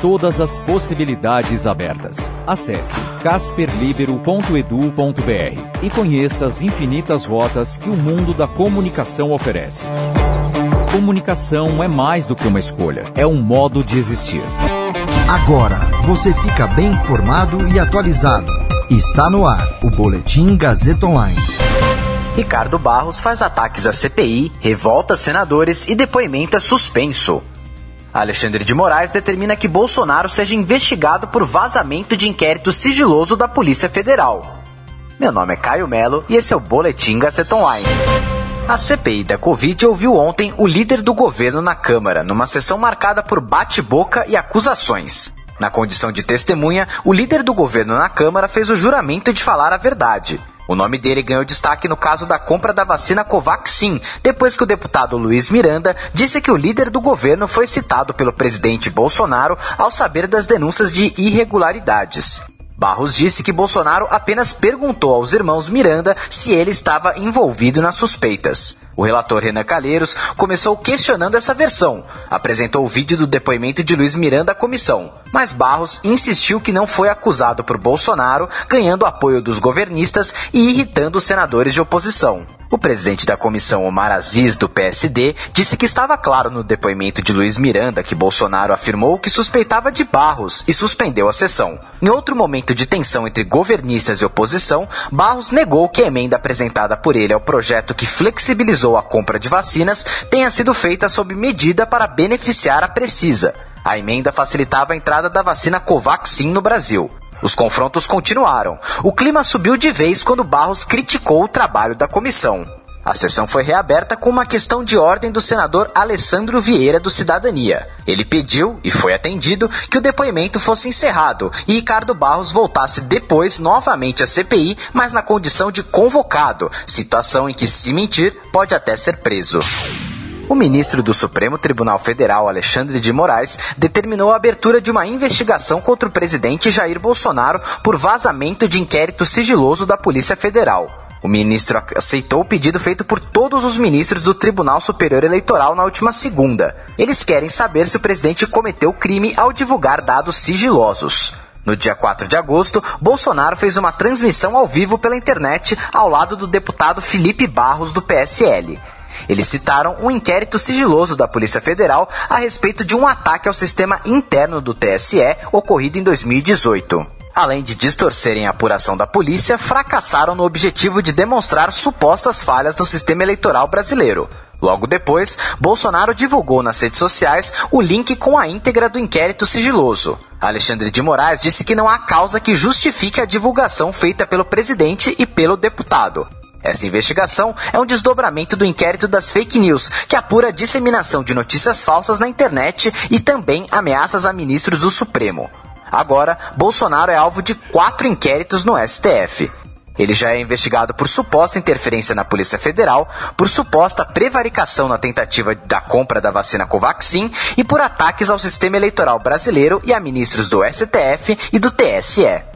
Todas as possibilidades abertas. Acesse casperlibero.edu.br e conheça as infinitas rotas que o mundo da comunicação oferece. Comunicação é mais do que uma escolha, é um modo de existir. Agora você fica bem informado e atualizado. Está no ar o Boletim Gazeta Online. Ricardo Barros faz ataques à CPI, revolta senadores e depoimento é suspenso. Alexandre de Moraes determina que Bolsonaro seja investigado por vazamento de inquérito sigiloso da Polícia Federal. Meu nome é Caio Melo e esse é o Boletim Gazeta Online. A CPI da Covid ouviu ontem o líder do governo na Câmara, numa sessão marcada por bate-boca e acusações. Na condição de testemunha, o líder do governo na Câmara fez o juramento de falar a verdade. O nome dele ganhou destaque no caso da compra da vacina Covaxin, depois que o deputado Luiz Miranda disse que o líder do governo foi citado pelo presidente Bolsonaro ao saber das denúncias de irregularidades. Barros disse que Bolsonaro apenas perguntou aos irmãos Miranda se ele estava envolvido nas suspeitas. O relator Renan Calheiros começou questionando essa versão, apresentou o vídeo do depoimento de Luiz Miranda à comissão, mas Barros insistiu que não foi acusado por Bolsonaro, ganhando apoio dos governistas e irritando os senadores de oposição. O presidente da comissão, Omar Aziz, do PSD, disse que estava claro no depoimento de Luiz Miranda que Bolsonaro afirmou que suspeitava de Barros e suspendeu a sessão. Em outro momento de tensão entre governistas e oposição, Barros negou que a emenda apresentada por ele ao projeto que flexibilizou a compra de vacinas tenha sido feita sob medida para beneficiar a Precisa. A emenda facilitava a entrada da vacina Covaxin no Brasil. Os confrontos continuaram. O clima subiu de vez quando Barros criticou o trabalho da comissão. A sessão foi reaberta com uma questão de ordem do senador Alessandro Vieira do Cidadania. Ele pediu, e foi atendido, que o depoimento fosse encerrado e Ricardo Barros voltasse depois novamente à CPI, mas na condição de convocado, situação em que, se mentir, pode até ser preso. O ministro do Supremo Tribunal Federal, Alexandre de Moraes, determinou a abertura de uma investigação contra o presidente Jair Bolsonaro por vazamento de inquérito sigiloso da Polícia Federal. O ministro aceitou o pedido feito por todos os ministros do Tribunal Superior Eleitoral na última segunda. Eles querem saber se o presidente cometeu crime ao divulgar dados sigilosos. No dia 4 de agosto, Bolsonaro fez uma transmissão ao vivo pela internet ao lado do deputado Felipe Barros, do PSL. Eles citaram um inquérito sigiloso da Polícia Federal a respeito de um ataque ao sistema interno do TSE ocorrido em 2018. Além de distorcerem a apuração da polícia, fracassaram no objetivo de demonstrar supostas falhas no sistema eleitoral brasileiro. Logo depois, Bolsonaro divulgou nas redes sociais o link com a íntegra do inquérito sigiloso. Alexandre de Moraes disse que não há causa que justifique a divulgação feita pelo presidente e pelo deputado. Essa investigação é um desdobramento do inquérito das fake news, que apura a disseminação de notícias falsas na internet e também ameaças a ministros do Supremo. Agora, Bolsonaro é alvo de quatro inquéritos no STF. Ele já é investigado por suposta interferência na Polícia Federal, por suposta prevaricação na tentativa da compra da vacina Covaxin e por ataques ao sistema eleitoral brasileiro e a ministros do STF e do TSE.